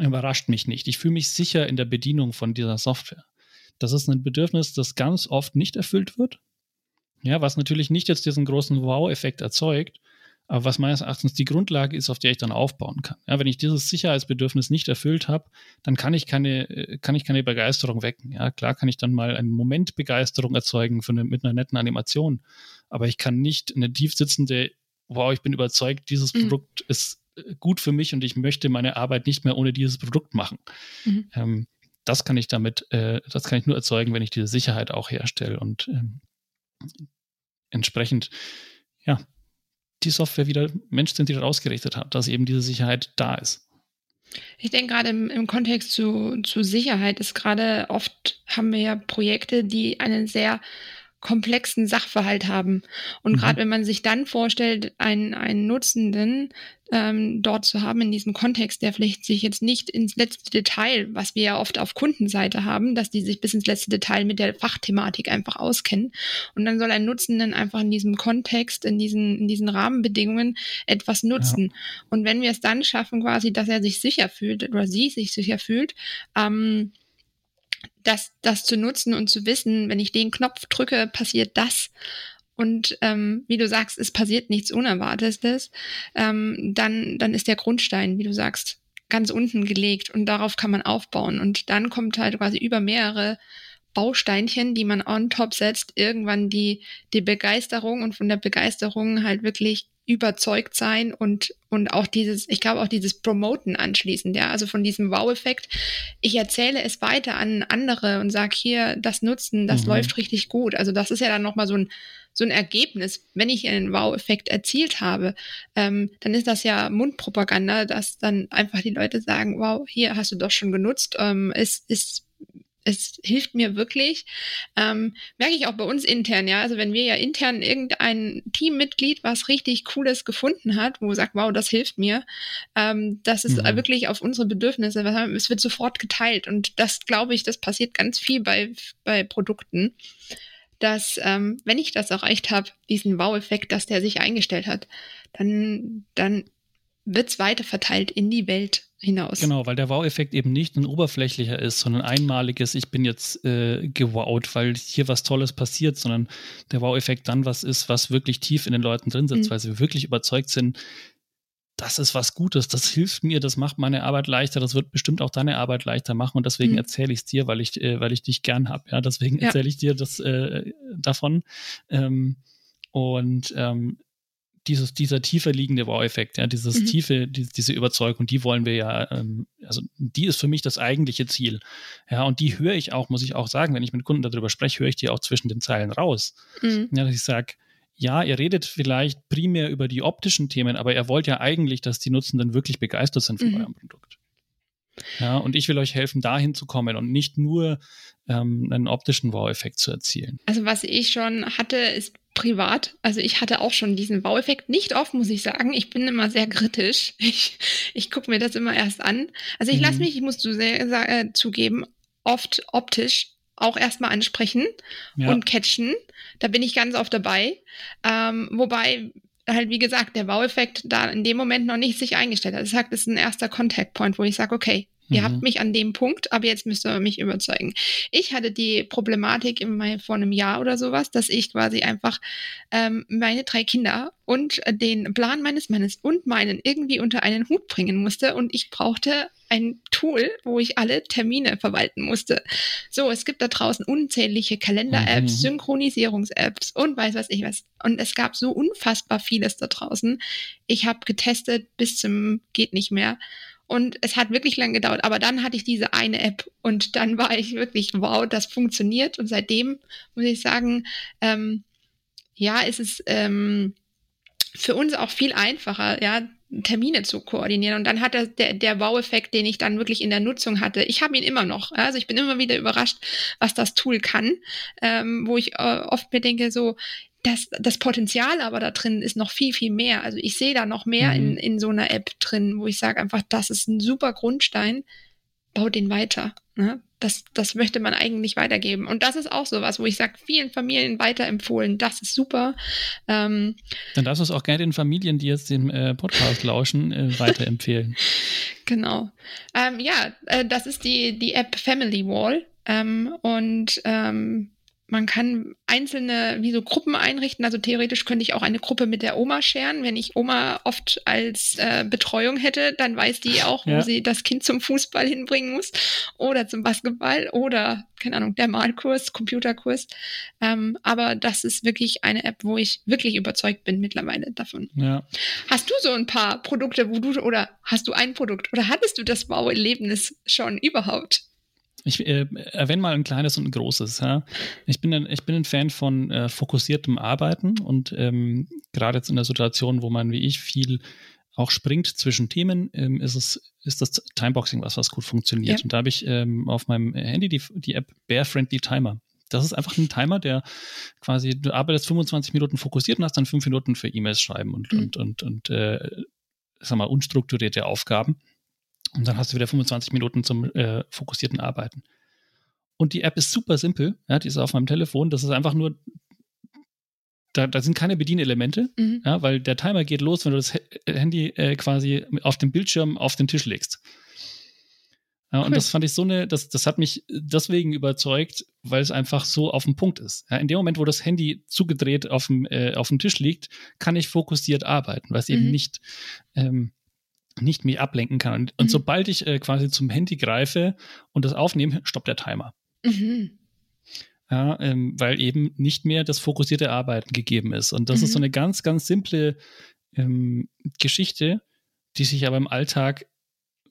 überrascht mich nicht. Ich fühle mich sicher in der Bedienung von dieser Software. Das ist ein Bedürfnis, das ganz oft nicht erfüllt wird. Ja, was natürlich nicht jetzt diesen großen Wow-Effekt erzeugt, aber was meines Erachtens die Grundlage ist, auf der ich dann aufbauen kann. Ja, wenn ich dieses Sicherheitsbedürfnis nicht erfüllt habe, dann kann ich keine, äh, kann ich keine Begeisterung wecken. Ja, klar kann ich dann mal einen Moment Begeisterung erzeugen eine, mit einer netten Animation, aber ich kann nicht eine tief sitzende, wow, ich bin überzeugt, dieses mhm. Produkt ist gut für mich und ich möchte meine Arbeit nicht mehr ohne dieses Produkt machen. Mhm. Ähm, das kann ich damit, äh, das kann ich nur erzeugen, wenn ich diese Sicherheit auch herstelle und ähm, entsprechend, ja, die Software wieder menschzentriert ausgerichtet hat, dass eben diese Sicherheit da ist. Ich denke gerade im, im Kontext zu, zu Sicherheit ist gerade oft haben wir ja Projekte, die einen sehr komplexen Sachverhalt haben. Und mhm. gerade wenn man sich dann vorstellt, einen, einen Nutzenden ähm, dort zu haben in diesem Kontext, der vielleicht sich jetzt nicht ins letzte Detail, was wir ja oft auf Kundenseite haben, dass die sich bis ins letzte Detail mit der Fachthematik einfach auskennen. Und dann soll ein Nutzenden einfach in diesem Kontext, in diesen, in diesen Rahmenbedingungen etwas nutzen. Ja. Und wenn wir es dann schaffen, quasi, dass er sich sicher fühlt oder sie sich sicher fühlt, ähm, das, das zu nutzen und zu wissen, wenn ich den Knopf drücke, passiert das. Und ähm, wie du sagst, es passiert nichts Unerwartetes, ähm, dann, dann ist der Grundstein, wie du sagst, ganz unten gelegt und darauf kann man aufbauen. Und dann kommt halt quasi über mehrere Bausteinchen, die man on top setzt, irgendwann die, die Begeisterung und von der Begeisterung halt wirklich überzeugt sein und, und auch dieses, ich glaube auch dieses Promoten anschließend, ja, also von diesem Wow-Effekt. Ich erzähle es weiter an andere und sage hier, das Nutzen, das mhm. läuft richtig gut. Also das ist ja dann nochmal so ein, so ein Ergebnis. Wenn ich einen Wow-Effekt erzielt habe, ähm, dann ist das ja Mundpropaganda, dass dann einfach die Leute sagen, wow, hier hast du doch schon genutzt, ähm, es ist es hilft mir wirklich. Ähm, merke ich auch bei uns intern, ja. Also wenn wir ja intern irgendein Teammitglied was richtig Cooles gefunden hat, wo sagt, wow, das hilft mir, ähm, das ist mhm. wirklich auf unsere Bedürfnisse, es wird sofort geteilt. Und das glaube ich, das passiert ganz viel bei, bei Produkten, dass ähm, wenn ich das erreicht habe, diesen Wow-Effekt, dass der sich eingestellt hat, dann, dann wird es weiter verteilt in die Welt hinaus. Genau, weil der Wow-Effekt eben nicht ein oberflächlicher ist, sondern einmaliges, ich bin jetzt äh, gewowt, weil hier was Tolles passiert, sondern der Wow-Effekt dann was ist, was wirklich tief in den Leuten drin sitzt, mhm. weil sie wirklich überzeugt sind, das ist was Gutes, das hilft mir, das macht meine Arbeit leichter, das wird bestimmt auch deine Arbeit leichter machen und deswegen mhm. erzähle ich es dir, weil ich, äh, weil ich dich gern habe. Ja, deswegen ja. erzähle ich dir das äh, davon. Ähm, und ähm, dieses, dieser tiefer liegende Wow-Effekt, ja, dieses mhm. tiefe, die, diese Überzeugung, die wollen wir ja, ähm, also die ist für mich das eigentliche Ziel. Ja, und die höre ich auch, muss ich auch sagen, wenn ich mit Kunden darüber spreche, höre ich die auch zwischen den Zeilen raus. Mhm. Ja, dass ich sage, ja, ihr redet vielleicht primär über die optischen Themen, aber ihr wollt ja eigentlich, dass die Nutzenden wirklich begeistert sind von mhm. eurem Produkt. Ja, und ich will euch helfen, dahin zu kommen und nicht nur ähm, einen optischen Wow-Effekt zu erzielen. Also was ich schon hatte, ist privat. Also ich hatte auch schon diesen Wow-Effekt. Nicht oft, muss ich sagen. Ich bin immer sehr kritisch. Ich, ich gucke mir das immer erst an. Also ich mhm. lasse mich, ich muss zu sehr, äh, zugeben, oft optisch auch erstmal ansprechen ja. und catchen. Da bin ich ganz oft dabei. Ähm, wobei halt, wie gesagt, der Wow-Effekt da in dem Moment noch nicht sich eingestellt hat. Das sagt, das ist ein erster Contact Point, wo ich sage, okay, Ihr mhm. habt mich an dem Punkt, aber jetzt müsst ihr mich überzeugen. Ich hatte die Problematik im, vor einem Jahr oder sowas, dass ich quasi einfach ähm, meine drei Kinder und den Plan meines Mannes und meinen irgendwie unter einen Hut bringen musste und ich brauchte ein Tool, wo ich alle Termine verwalten musste. So, es gibt da draußen unzählige Kalender-Apps, mhm. Synchronisierungs-Apps und weiß was ich was. Und es gab so unfassbar vieles da draußen. Ich habe getestet bis zum geht nicht mehr und es hat wirklich lange gedauert. Aber dann hatte ich diese eine App und dann war ich wirklich, wow, das funktioniert. Und seitdem muss ich sagen, ähm, ja, ist es ähm, für uns auch viel einfacher, ja, Termine zu koordinieren. Und dann hat er der, der Wow-Effekt, den ich dann wirklich in der Nutzung hatte, ich habe ihn immer noch. Also ich bin immer wieder überrascht, was das Tool kann, ähm, wo ich äh, oft mir denke, so, das, das Potenzial aber da drin ist noch viel, viel mehr. Also ich sehe da noch mehr mhm. in, in so einer App drin, wo ich sage einfach, das ist ein super Grundstein, baut den weiter. Ne? Das, das möchte man eigentlich weitergeben. Und das ist auch so was, wo ich sage, vielen Familien weiterempfohlen, das ist super. Ähm, Dann darfst du es auch gerne den Familien, die jetzt den äh, Podcast lauschen, äh, weiterempfehlen. genau. Ähm, ja, äh, das ist die, die App Family Wall. Ähm, und ähm, man kann einzelne wie so Gruppen einrichten. Also theoretisch könnte ich auch eine Gruppe mit der Oma scheren. Wenn ich Oma oft als äh, Betreuung hätte, dann weiß die auch, ja. wo sie das Kind zum Fußball hinbringen muss oder zum Basketball oder, keine Ahnung, der Malkurs, Computerkurs. Ähm, aber das ist wirklich eine App, wo ich wirklich überzeugt bin mittlerweile davon. Ja. Hast du so ein paar Produkte, wo du, oder hast du ein Produkt oder hattest du das Wow-Erlebnis schon überhaupt? Ich äh, erwähne mal ein kleines und ein großes. Ja? Ich, bin ein, ich bin ein Fan von äh, fokussiertem Arbeiten und ähm, gerade jetzt in der Situation, wo man wie ich viel auch springt zwischen Themen, ähm, ist es ist das Timeboxing was, was gut funktioniert. Ja. Und da habe ich ähm, auf meinem Handy die, die App Bear Friendly Timer. Das ist einfach ein Timer, der quasi, du arbeitest 25 Minuten fokussiert und hast dann fünf Minuten für E-Mails schreiben und, mhm. und, und, und äh, sag mal, unstrukturierte Aufgaben. Und dann hast du wieder 25 Minuten zum äh, fokussierten Arbeiten. Und die App ist super simpel. Ja, die ist auf meinem Telefon. Das ist einfach nur, da, da sind keine Bedienelemente, mhm. ja, weil der Timer geht los, wenn du das Handy äh, quasi auf dem Bildschirm auf den Tisch legst. Ja, cool. Und das fand ich so eine, das, das hat mich deswegen überzeugt, weil es einfach so auf dem Punkt ist. Ja, in dem Moment, wo das Handy zugedreht auf dem, äh, auf dem Tisch liegt, kann ich fokussiert arbeiten, weil es mhm. eben nicht ähm, nicht mich ablenken kann. Und, und mhm. sobald ich äh, quasi zum Handy greife und das aufnehme, stoppt der Timer. Mhm. Ja, ähm, weil eben nicht mehr das fokussierte Arbeiten gegeben ist. Und das mhm. ist so mhm. eine ganz, ganz simple ähm, Geschichte, die sich aber im Alltag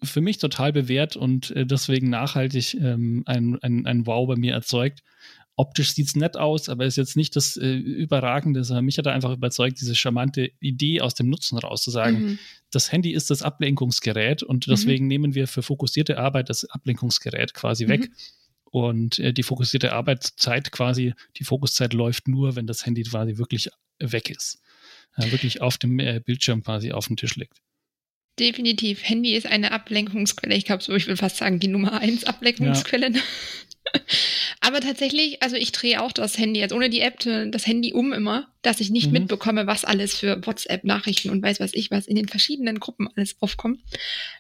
für mich total bewährt und äh, deswegen nachhaltig ähm, ein, ein, ein Wow bei mir erzeugt optisch sieht es nett aus, aber ist jetzt nicht das äh, Überragende, sondern mich hat er einfach überzeugt, diese charmante Idee aus dem Nutzen raus zu sagen, mhm. das Handy ist das Ablenkungsgerät und mhm. deswegen mhm. nehmen wir für fokussierte Arbeit das Ablenkungsgerät quasi mhm. weg. Und äh, die fokussierte Arbeitszeit quasi, die Fokuszeit läuft nur, wenn das Handy quasi wirklich weg ist. Äh, wirklich auf dem äh, Bildschirm quasi auf dem Tisch liegt. Definitiv. Handy ist eine Ablenkungsquelle. Ich glaube, so, ich will fast sagen, die Nummer eins Ablenkungsquelle. Ja. Aber tatsächlich, also ich drehe auch das Handy, jetzt ohne die App, das Handy um immer, dass ich nicht mhm. mitbekomme, was alles für WhatsApp-Nachrichten und weiß was ich was in den verschiedenen Gruppen alles aufkommt.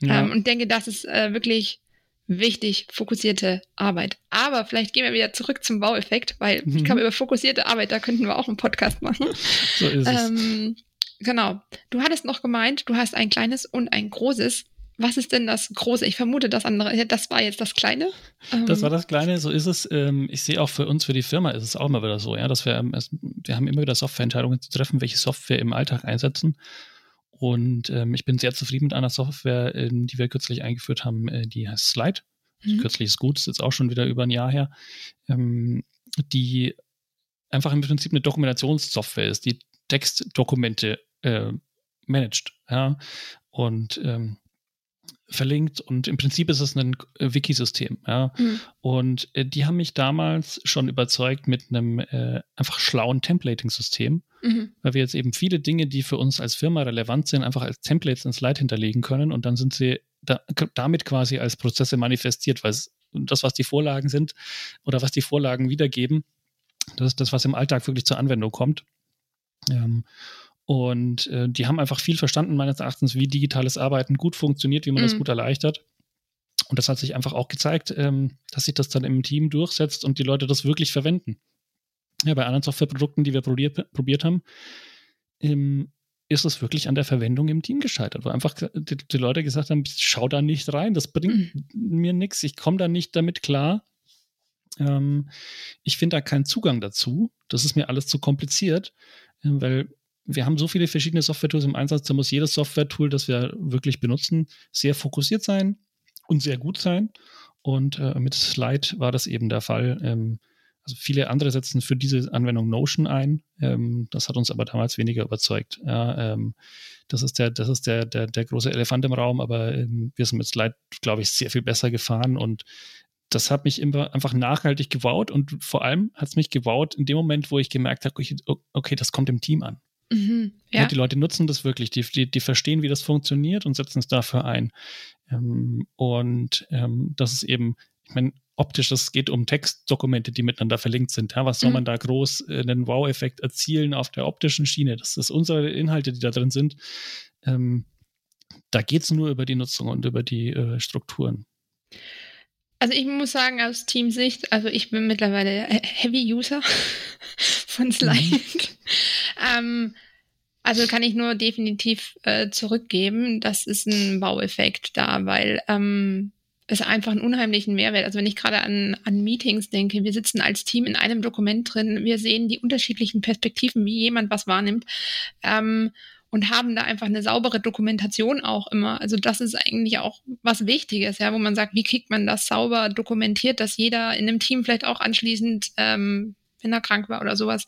Ja. Ähm, und denke, das ist äh, wirklich wichtig, fokussierte Arbeit. Aber vielleicht gehen wir wieder zurück zum Baueffekt, weil mhm. ich glaube, über fokussierte Arbeit, da könnten wir auch einen Podcast machen. So ist es. Ähm, genau. Du hattest noch gemeint, du hast ein kleines und ein großes. Was ist denn das große? Ich vermute, das andere, das war jetzt das kleine. Das war ähm, das kleine, so ist es. Ähm, ich sehe auch für uns, für die Firma ist es auch immer wieder so, ja, dass wir, ähm, wir haben immer wieder Softwareentscheidungen zu treffen, welche Software im Alltag einsetzen. Und ich bin sehr zufrieden mit einer Software, die wir kürzlich eingeführt haben, äh, die heißt Slide. Mhm. Kürzlich ist gut, ist jetzt auch schon wieder über ein Jahr her. Die einfach im Prinzip eine Dokumentationssoftware ist, die Textdokumente äh, managt. Ja? Und ähm, verlinkt und im Prinzip ist es ein äh, Wikisystem. Ja? Mhm. Und äh, die haben mich damals schon überzeugt mit einem äh, einfach schlauen Templating-System, mhm. weil wir jetzt eben viele Dinge, die für uns als Firma relevant sind, einfach als Templates ins Slide hinterlegen können und dann sind sie da, damit quasi als Prozesse manifestiert, weil das, was die Vorlagen sind oder was die Vorlagen wiedergeben, das ist das, was im Alltag wirklich zur Anwendung kommt. Ähm, und äh, die haben einfach viel verstanden, meines Erachtens, wie digitales Arbeiten gut funktioniert, wie man mhm. das gut erleichtert. Und das hat sich einfach auch gezeigt, ähm, dass sich das dann im Team durchsetzt und die Leute das wirklich verwenden. Ja, bei anderen Softwareprodukten, die wir probiert, probiert haben, ähm, ist es wirklich an der Verwendung im Team gescheitert, wo einfach die, die Leute gesagt haben, schau da nicht rein, das bringt mhm. mir nichts, ich komme da nicht damit klar. Ähm, ich finde da keinen Zugang dazu. Das ist mir alles zu kompliziert, äh, weil wir haben so viele verschiedene Software-Tools im Einsatz, da muss jedes Software-Tool, das wir wirklich benutzen, sehr fokussiert sein und sehr gut sein. Und äh, mit Slide war das eben der Fall. Ähm, also viele andere setzen für diese Anwendung Notion ein. Ähm, das hat uns aber damals weniger überzeugt. Ja, ähm, das ist der, das ist der, der, der große Elefant im Raum, aber ähm, wir sind mit Slide, glaube ich, sehr viel besser gefahren und das hat mich immer einfach nachhaltig gebaut und vor allem hat es mich gebaut in dem Moment, wo ich gemerkt habe, okay, das kommt im Team an. Mhm, ja. ja. die Leute nutzen das wirklich, die, die, die, verstehen, wie das funktioniert und setzen es dafür ein. Ähm, und ähm, das ist eben, ich meine, optisch, es geht um Textdokumente, die miteinander verlinkt sind. Ja, was soll mhm. man da groß äh, einen Wow-Effekt erzielen auf der optischen Schiene? Das ist unsere Inhalte, die da drin sind. Ähm, da geht es nur über die Nutzung und über die äh, Strukturen. Also ich muss sagen, aus Teamsicht, also ich bin mittlerweile Heavy User von Slide. Mhm. ähm, also kann ich nur definitiv äh, zurückgeben. Das ist ein Baueffekt da, weil ähm, es einfach einen unheimlichen Mehrwert. Also wenn ich gerade an, an Meetings denke, wir sitzen als Team in einem Dokument drin, wir sehen die unterschiedlichen Perspektiven, wie jemand was wahrnimmt. Ähm, und haben da einfach eine saubere Dokumentation auch immer. Also das ist eigentlich auch was Wichtiges, ja, wo man sagt, wie kriegt man das sauber dokumentiert, dass jeder in einem Team vielleicht auch anschließend, ähm, wenn er krank war oder sowas,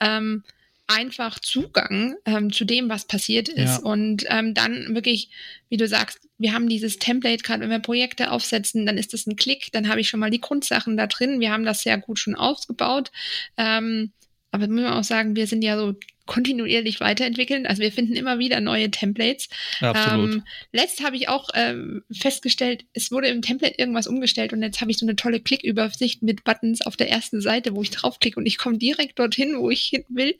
ähm, einfach Zugang ähm, zu dem, was passiert ist. Ja. Und ähm, dann wirklich, wie du sagst, wir haben dieses Template, gerade wenn wir Projekte aufsetzen, dann ist das ein Klick, dann habe ich schon mal die Grundsachen da drin. Wir haben das sehr gut schon ausgebaut. Ähm, aber muss man auch sagen, wir sind ja so kontinuierlich weiterentwickeln. Also wir finden immer wieder neue Templates. Absolut. Ähm, letzt habe ich auch ähm, festgestellt, es wurde im Template irgendwas umgestellt und jetzt habe ich so eine tolle Klickübersicht mit Buttons auf der ersten Seite, wo ich draufklicke und ich komme direkt dorthin, wo ich hin will.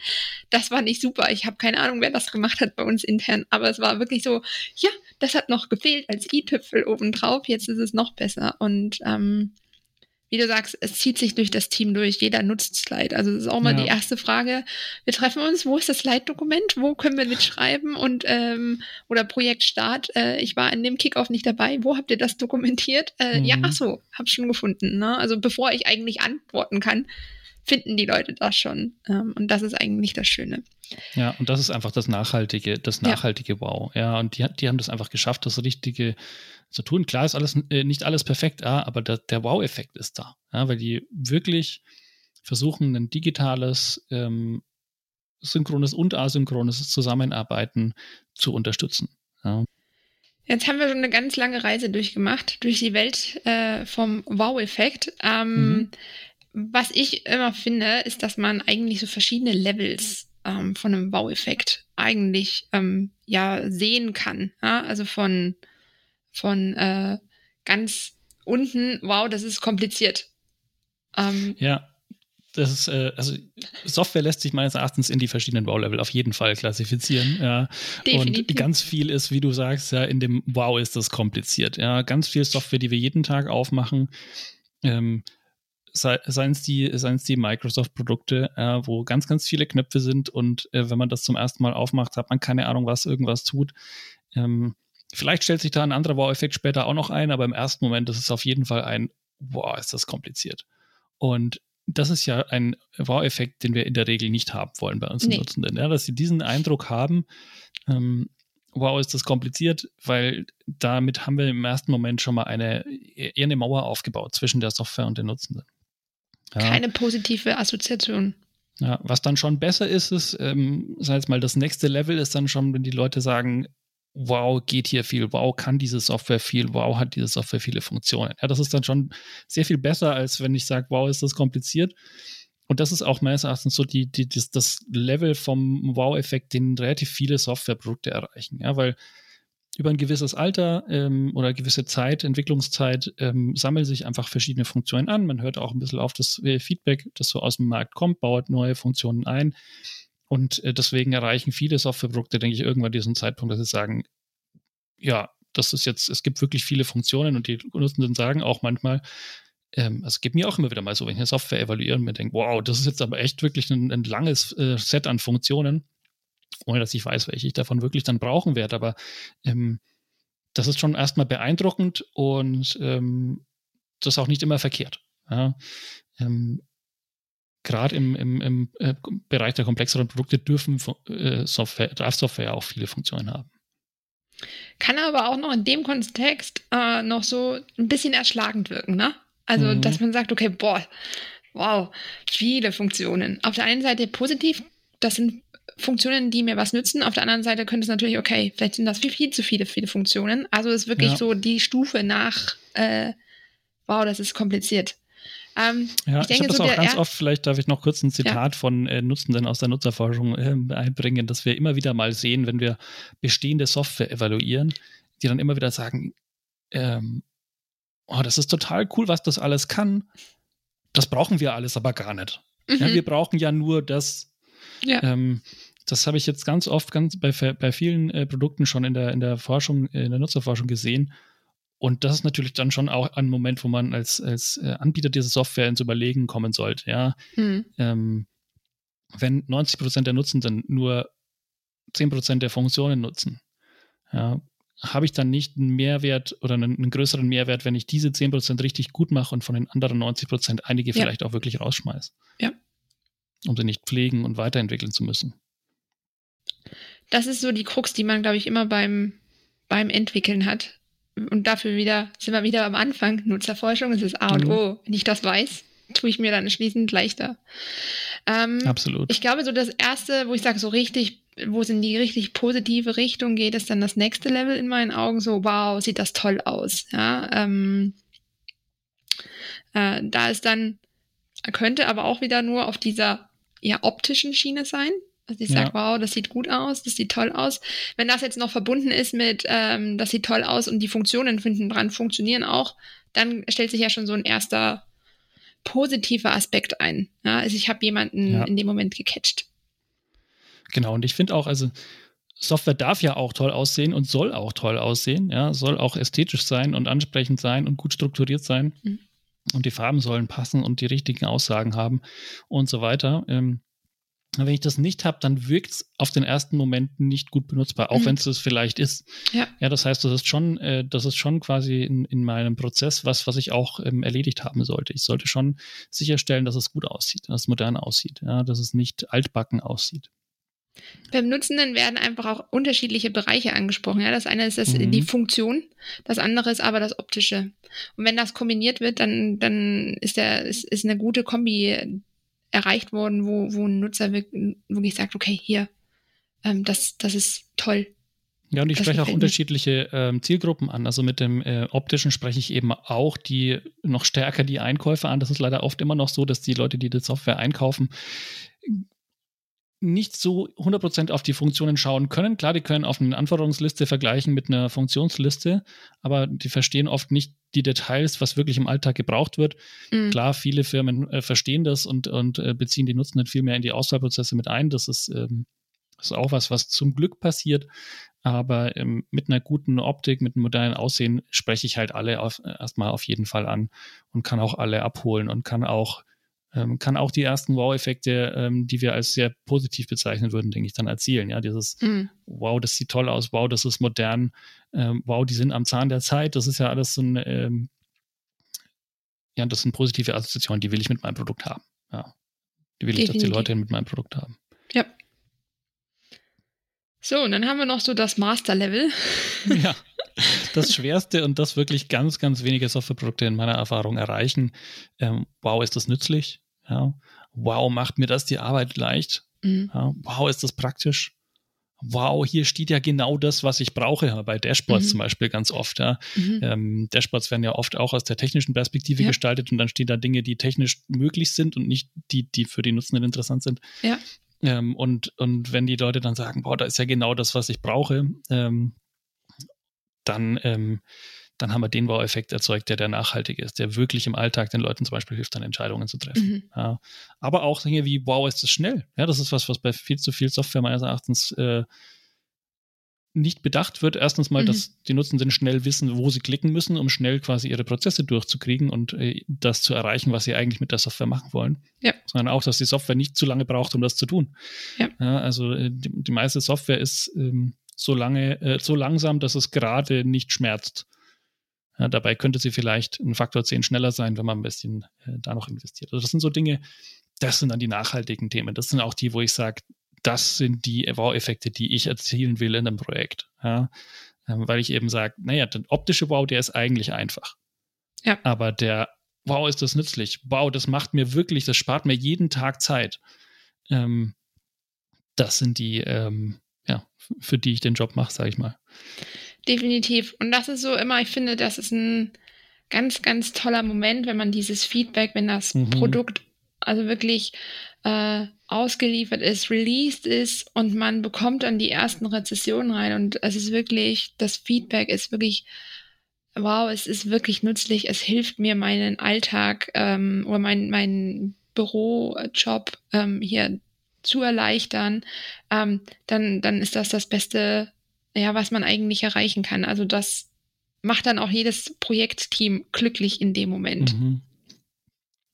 Das war nicht super. Ich habe keine Ahnung, wer das gemacht hat bei uns intern, aber es war wirklich so, ja, das hat noch gefehlt als i-Tüpfel obendrauf. Jetzt ist es noch besser und ähm, wie du sagst, es zieht sich durch das Team durch. Jeder nutzt Slide. Also das ist auch mal ja. die erste Frage. Wir treffen uns. Wo ist das Slide-Dokument? Wo können wir mitschreiben? Und ähm, oder Projektstart. Äh, ich war in dem Kickoff nicht dabei. Wo habt ihr das dokumentiert? Äh, mhm. Ja, ach so, hab schon gefunden. Ne? Also bevor ich eigentlich antworten kann, finden die Leute das schon. Ähm, und das ist eigentlich das Schöne. Ja, und das ist einfach das nachhaltige, das nachhaltige ja. Wow. Ja, und die, die haben das einfach geschafft, das richtige zu tun. Klar ist alles äh, nicht alles perfekt, ja, aber der, der Wow-Effekt ist da, ja, weil die wirklich versuchen, ein digitales, ähm, synchrones und asynchrones Zusammenarbeiten zu unterstützen. Ja. Jetzt haben wir schon eine ganz lange Reise durchgemacht, durch die Welt äh, vom Wow-Effekt. Ähm, mhm. Was ich immer finde, ist, dass man eigentlich so verschiedene Levels ähm, von einem Wow-Effekt eigentlich ähm, ja sehen kann. Ja? Also von von äh, ganz unten, wow, das ist kompliziert. Ähm, ja, das ist, äh, also Software lässt sich meines Erachtens in die verschiedenen Wow-Level auf jeden Fall klassifizieren. Ja. Definitiv. Und ganz viel ist, wie du sagst, ja, in dem Wow ist das kompliziert. Ja, ganz viel Software, die wir jeden Tag aufmachen, ähm, seien es die, die Microsoft-Produkte, äh, wo ganz, ganz viele Knöpfe sind und äh, wenn man das zum ersten Mal aufmacht, hat man keine Ahnung, was irgendwas tut. Ähm, vielleicht stellt sich da ein anderer Wow-Effekt später auch noch ein, aber im ersten Moment ist es auf jeden Fall ein, wow, ist das kompliziert. Und das ist ja ein Wow-Effekt, den wir in der Regel nicht haben wollen bei unseren nee. Nutzenden. Ja, dass sie diesen Eindruck haben, ähm, wow, ist das kompliziert, weil damit haben wir im ersten Moment schon mal eine, eher eine Mauer aufgebaut zwischen der Software und den Nutzenden. Ja. Keine positive Assoziation. Ja, was dann schon besser ist, ist, ähm, sag jetzt mal, das nächste Level ist dann schon, wenn die Leute sagen, wow, geht hier viel, wow, kann diese Software viel, wow, hat diese Software viele Funktionen. Ja, das ist dann schon sehr viel besser, als wenn ich sage, wow, ist das kompliziert. Und das ist auch meines Erachtens so die, die, das, das Level vom Wow-Effekt, den relativ viele Softwareprodukte erreichen. Ja, weil über ein gewisses Alter ähm, oder gewisse Zeit, Entwicklungszeit, ähm, sammeln sich einfach verschiedene Funktionen an. Man hört auch ein bisschen auf das äh, Feedback, das so aus dem Markt kommt, baut neue Funktionen ein. Und äh, deswegen erreichen viele Softwareprodukte, denke ich, irgendwann diesen Zeitpunkt, dass sie sagen, ja, das ist jetzt, es gibt wirklich viele Funktionen und die Nutzenden sagen auch manchmal, ähm, also es gibt mir auch immer wieder mal so, wenn ich eine Software evaluiere und mir denke, wow, das ist jetzt aber echt wirklich ein, ein langes äh, Set an Funktionen ohne dass ich weiß, welche ich davon wirklich dann brauchen werde. Aber ähm, das ist schon erstmal beeindruckend und ähm, das ist auch nicht immer verkehrt. Ja? Ähm, Gerade im, im, im äh, Bereich der komplexeren Produkte dürfen äh, Software, darf Software auch viele Funktionen haben. Kann aber auch noch in dem Kontext äh, noch so ein bisschen erschlagend wirken, ne? Also, mhm. dass man sagt, okay, boah, wow, viele Funktionen. Auf der einen Seite positiv, das sind Funktionen, die mir was nützen. Auf der anderen Seite könnte es natürlich, okay, vielleicht sind das viel, viel zu viele, viele Funktionen. Also ist wirklich ja. so die Stufe nach, äh, wow, das ist kompliziert. Ähm, ja, ich, denke, ich habe das so auch ganz oft, vielleicht darf ich noch kurz ein Zitat ja. von äh, Nutzenden aus der Nutzerforschung äh, einbringen, dass wir immer wieder mal sehen, wenn wir bestehende Software evaluieren, die dann immer wieder sagen, ähm, oh, das ist total cool, was das alles kann. Das brauchen wir alles aber gar nicht. Mhm. Ja, wir brauchen ja nur das, ja. Ähm, das habe ich jetzt ganz oft ganz bei, bei vielen äh, Produkten schon in der, in der Forschung, in der Nutzerforschung gesehen. Und das ist natürlich dann schon auch ein Moment, wo man als, als äh, Anbieter dieser Software ins Überlegen kommen sollte. Ja? Mhm. Ähm, wenn 90 Prozent der Nutzenden nur 10 Prozent der Funktionen nutzen, ja, habe ich dann nicht einen Mehrwert oder einen, einen, größeren Mehrwert, wenn ich diese 10 Prozent richtig gut mache und von den anderen 90 Prozent einige ja. vielleicht auch wirklich rausschmeiße. Ja um sie nicht pflegen und weiterentwickeln zu müssen. Das ist so die Krux, die man, glaube ich, immer beim, beim Entwickeln hat. Und dafür wieder sind wir wieder am Anfang. Nutzerforschung ist das A und mhm. O. Wenn ich das weiß, tue ich mir dann schließend leichter. Ähm, Absolut. Ich glaube, so das erste, wo ich sage, so richtig, wo es in die richtig positive Richtung geht, ist dann das nächste Level in meinen Augen. So, wow, sieht das toll aus. Ja, ähm, äh, da ist dann, könnte aber auch wieder nur auf dieser eher optischen Schiene sein. Also ich sage, ja. wow, das sieht gut aus, das sieht toll aus. Wenn das jetzt noch verbunden ist mit, ähm, das sieht toll aus und die Funktionen hinten dran funktionieren auch, dann stellt sich ja schon so ein erster positiver Aspekt ein. Ja, also ich habe jemanden ja. in dem Moment gecatcht. Genau, und ich finde auch, also Software darf ja auch toll aussehen und soll auch toll aussehen, ja, soll auch ästhetisch sein und ansprechend sein und gut strukturiert sein. Mhm und die Farben sollen passen und die richtigen Aussagen haben und so weiter. Ähm, wenn ich das nicht habe, dann wirkt es auf den ersten Moment nicht gut benutzbar, auch mhm. wenn es das vielleicht ist. Ja. ja, das heißt, das ist schon, äh, das ist schon quasi in, in meinem Prozess was, was ich auch ähm, erledigt haben sollte. Ich sollte schon sicherstellen, dass es gut aussieht, dass es modern aussieht, ja, dass es nicht altbacken aussieht. Beim Nutzenden werden einfach auch unterschiedliche Bereiche angesprochen. Ja, das eine ist das, mhm. die Funktion, das andere ist aber das Optische. Und wenn das kombiniert wird, dann, dann ist, der, ist, ist eine gute Kombi erreicht worden, wo, wo ein Nutzer wirklich sagt, okay, hier, ähm, das, das ist toll. Ja, und ich das spreche auch unterschiedliche ähm, Zielgruppen an. Also mit dem äh, optischen spreche ich eben auch die noch stärker die Einkäufer an. Das ist leider oft immer noch so, dass die Leute, die die Software einkaufen, nicht so 100% auf die Funktionen schauen können. Klar, die können auf eine Anforderungsliste vergleichen mit einer Funktionsliste, aber die verstehen oft nicht die Details, was wirklich im Alltag gebraucht wird. Mhm. Klar, viele Firmen äh, verstehen das und, und äh, beziehen die Nutzenden viel mehr in die Auswahlprozesse mit ein. Das ist ähm, Das ist auch was, was zum Glück passiert. Aber ähm, mit einer guten Optik, mit einem modernen Aussehen spreche ich halt alle auf, erstmal auf jeden Fall an und kann auch alle abholen und kann auch ähm, kann auch die ersten Wow-Effekte, ähm, die wir als sehr positiv bezeichnen würden, denke ich, dann erzielen. Ja, dieses mhm. Wow, das sieht toll aus, wow, das ist modern, ähm, wow, die sind am Zahn der Zeit. Das ist ja alles so ein, ähm, ja, das sind positive Assoziationen, die will ich mit meinem Produkt haben. Ja, die will Definitiv. ich, dass die Leute mit meinem Produkt haben. Ja. So, und dann haben wir noch so das Master-Level. Ja. Das Schwerste und das wirklich ganz, ganz wenige Softwareprodukte in meiner Erfahrung erreichen. Ähm, wow, ist das nützlich? Ja. Wow, macht mir das die Arbeit leicht? Mhm. Ja. Wow, ist das praktisch? Wow, hier steht ja genau das, was ich brauche, bei Dashboards mhm. zum Beispiel ganz oft. Ja. Mhm. Ähm, Dashboards werden ja oft auch aus der technischen Perspektive gestaltet und dann stehen da Dinge, die technisch möglich sind und nicht die, die für die Nutzenden interessant sind. Ja. Ähm, und, und wenn die Leute dann sagen, boah, da ist ja genau das, was ich brauche, ähm, dann, ähm, dann haben wir den Wow-Effekt erzeugt, der der nachhaltig ist, der wirklich im Alltag den Leuten zum Beispiel hilft, dann Entscheidungen zu treffen. Mhm. Ja. Aber auch Dinge wie, wow, ist das schnell. Ja, das ist was, was bei viel zu viel Software meines Erachtens äh, nicht bedacht wird. Erstens mal, mhm. dass die Nutzenden schnell wissen, wo sie klicken müssen, um schnell quasi ihre Prozesse durchzukriegen und äh, das zu erreichen, was sie eigentlich mit der Software machen wollen. Ja. Sondern auch, dass die Software nicht zu lange braucht, um das zu tun. Ja. ja also äh, die, die, meiste Software ist ähm, so lange, äh, so langsam, dass es gerade nicht schmerzt. Ja, dabei könnte sie vielleicht ein Faktor 10 schneller sein, wenn man ein bisschen äh, da noch investiert. Also das sind so Dinge, das sind dann die nachhaltigen Themen. Das sind auch die, wo ich sage, das sind die Wow-Effekte, die ich erzielen will in einem Projekt. Ja? Ähm, weil ich eben sage, naja, der optische Wow, der ist eigentlich einfach. Ja. Aber der Wow, ist das nützlich. Wow, das macht mir wirklich, das spart mir jeden Tag Zeit. Ähm, das sind die, ähm, ja, für die ich den Job mache, sage ich mal. Definitiv. Und das ist so immer, ich finde, das ist ein ganz, ganz toller Moment, wenn man dieses Feedback, wenn das mhm. Produkt also wirklich äh, ausgeliefert ist, released ist und man bekommt dann die ersten Rezessionen rein und es ist wirklich, das Feedback ist wirklich, wow, es ist wirklich nützlich, es hilft mir meinen Alltag ähm, oder mein, mein Bürojob ähm, hier zu erleichtern, ähm, dann, dann ist das das Beste, ja, was man eigentlich erreichen kann. Also das macht dann auch jedes Projektteam glücklich in dem Moment. Mhm.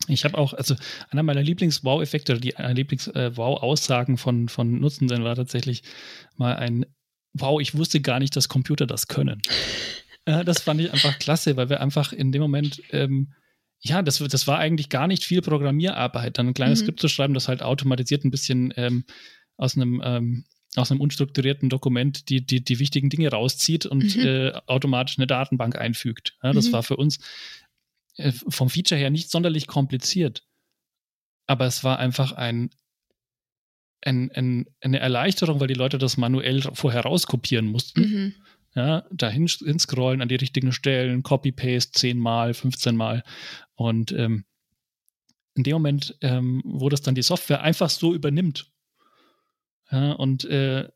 Ich habe auch, also einer meiner Lieblings-Wow-Effekte oder die Lieblings-Wow-Aussagen äh, von, von Nutzenden war tatsächlich mal ein Wow, ich wusste gar nicht, dass Computer das können. äh, das fand ich einfach klasse, weil wir einfach in dem Moment, ähm, ja, das, das war eigentlich gar nicht viel Programmierarbeit, dann ein kleines mhm. Skript zu schreiben, das halt automatisiert ein bisschen ähm, aus einem ähm, aus einem unstrukturierten Dokument die, die, die wichtigen Dinge rauszieht und mhm. äh, automatisch eine Datenbank einfügt. Ja, das mhm. war für uns äh, vom Feature her nicht sonderlich kompliziert. Aber es war einfach ein, ein, ein, eine Erleichterung, weil die Leute das manuell vorher rauskopieren mussten. Ja, dahin hinscrollen an die richtigen Stellen, Copy-Paste zehnmal, 15 Mal. Und ähm, in dem Moment, ähm, wo das dann die Software einfach so übernimmt. Ja, und äh,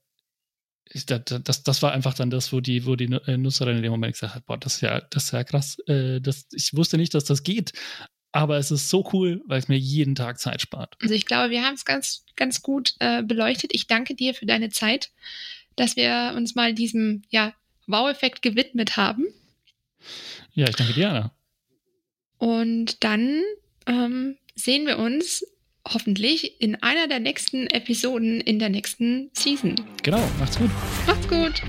das, das war einfach dann das, wo die, wo die äh, Nutzerin in dem Moment gesagt hat, boah, das ist ja, das ist ja krass. Äh, das, ich wusste nicht, dass das geht. Aber es ist so cool, weil es mir jeden Tag Zeit spart. Also ich glaube, wir haben es ganz, ganz gut äh, beleuchtet. Ich danke dir für deine Zeit, dass wir uns mal diesem ja, Wow-Effekt gewidmet haben. Ja, ich danke dir, Anna. Und dann ähm, sehen wir uns hoffentlich in einer der nächsten Episoden in der nächsten Season. Genau, macht's gut. Macht's gut.